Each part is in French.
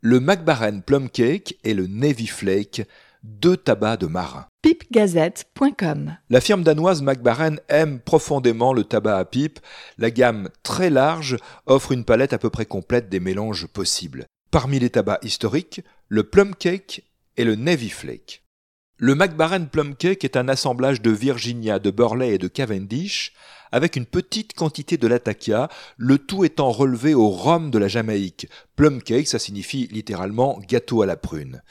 le McBaren Plum Cake et le Navy Flake, deux tabacs de marin. pipegazette.com La firme danoise McBaren aime profondément le tabac à pipe. La gamme très large offre une palette à peu près complète des mélanges possibles. Parmi les tabacs historiques, le Plum Cake et le Navy Flake. Le McBaren Plum Cake est un assemblage de Virginia, de Burley et de Cavendish, avec une petite quantité de latakia, le tout étant relevé au rhum de la Jamaïque. Plum Cake, ça signifie littéralement gâteau à la prune.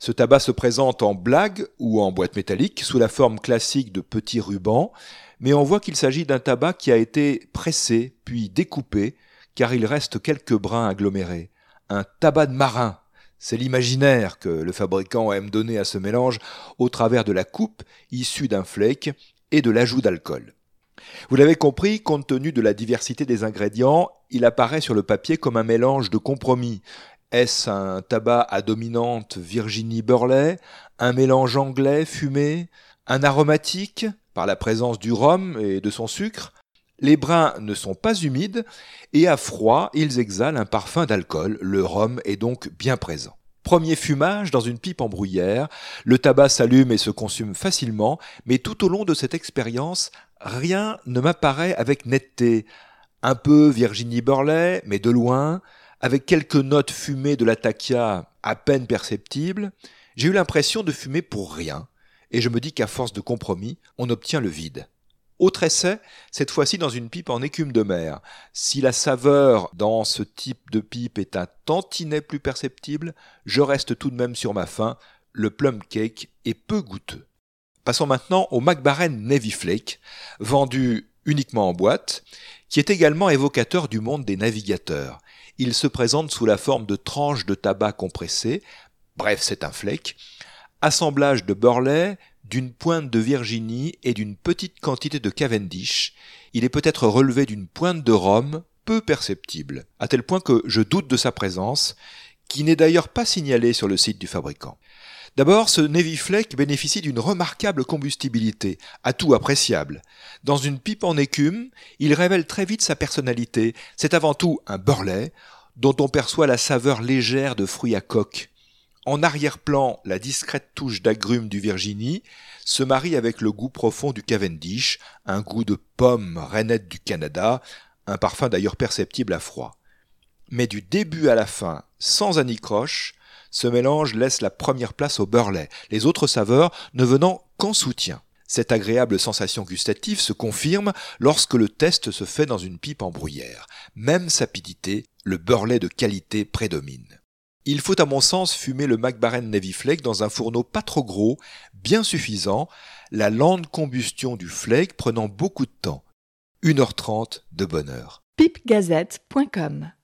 Ce tabac se présente en blague ou en boîte métallique sous la forme classique de petits rubans, mais on voit qu'il s'agit d'un tabac qui a été pressé puis découpé, car il reste quelques brins agglomérés. Un tabac de marin, c'est l'imaginaire que le fabricant aime donner à ce mélange au travers de la coupe issue d'un flake et de l'ajout d'alcool. Vous l'avez compris, compte tenu de la diversité des ingrédients, il apparaît sur le papier comme un mélange de compromis. Est-ce un tabac à dominante Virginie Burley, un mélange anglais fumé, un aromatique par la présence du rhum et de son sucre Les brins ne sont pas humides et à froid, ils exhalent un parfum d'alcool. Le rhum est donc bien présent. Premier fumage dans une pipe en bruyère, le tabac s'allume et se consume facilement, mais tout au long de cette expérience, rien ne m'apparaît avec netteté. Un peu Virginie Burley, mais de loin, avec quelques notes fumées de la takia à peine perceptibles, j'ai eu l'impression de fumer pour rien, et je me dis qu'à force de compromis, on obtient le vide. Autre essai, cette fois-ci dans une pipe en écume de mer. Si la saveur dans ce type de pipe est un tantinet plus perceptible, je reste tout de même sur ma faim, le plum cake est peu goûteux. Passons maintenant au McBaren Navy Flake, vendu uniquement en boîte, qui est également évocateur du monde des navigateurs. Il se présente sous la forme de tranches de tabac compressées, bref c'est un flake, assemblage de Burley, d'une pointe de Virginie et d'une petite quantité de Cavendish. Il est peut-être relevé d'une pointe de rhum peu perceptible, à tel point que je doute de sa présence, qui n'est d'ailleurs pas signalée sur le site du fabricant. D'abord, ce Navy Flake bénéficie d'une remarquable combustibilité, atout appréciable. Dans une pipe en écume, il révèle très vite sa personnalité. C'est avant tout un Burley, dont on perçoit la saveur légère de fruits à coque. En arrière-plan, la discrète touche d'agrumes du Virginie se marie avec le goût profond du Cavendish, un goût de pomme rainette du Canada, un parfum d'ailleurs perceptible à froid. Mais du début à la fin, sans anicroche, ce mélange laisse la première place au Burley, les autres saveurs ne venant qu'en soutien. Cette agréable sensation gustative se confirme lorsque le test se fait dans une pipe en bruyère. Même sapidité, le Burley de qualité prédomine. Il faut à mon sens fumer le McBaren Navy Flake dans un fourneau pas trop gros, bien suffisant, la lente combustion du flake prenant beaucoup de temps. 1h30 de bonheur. pipegazette.com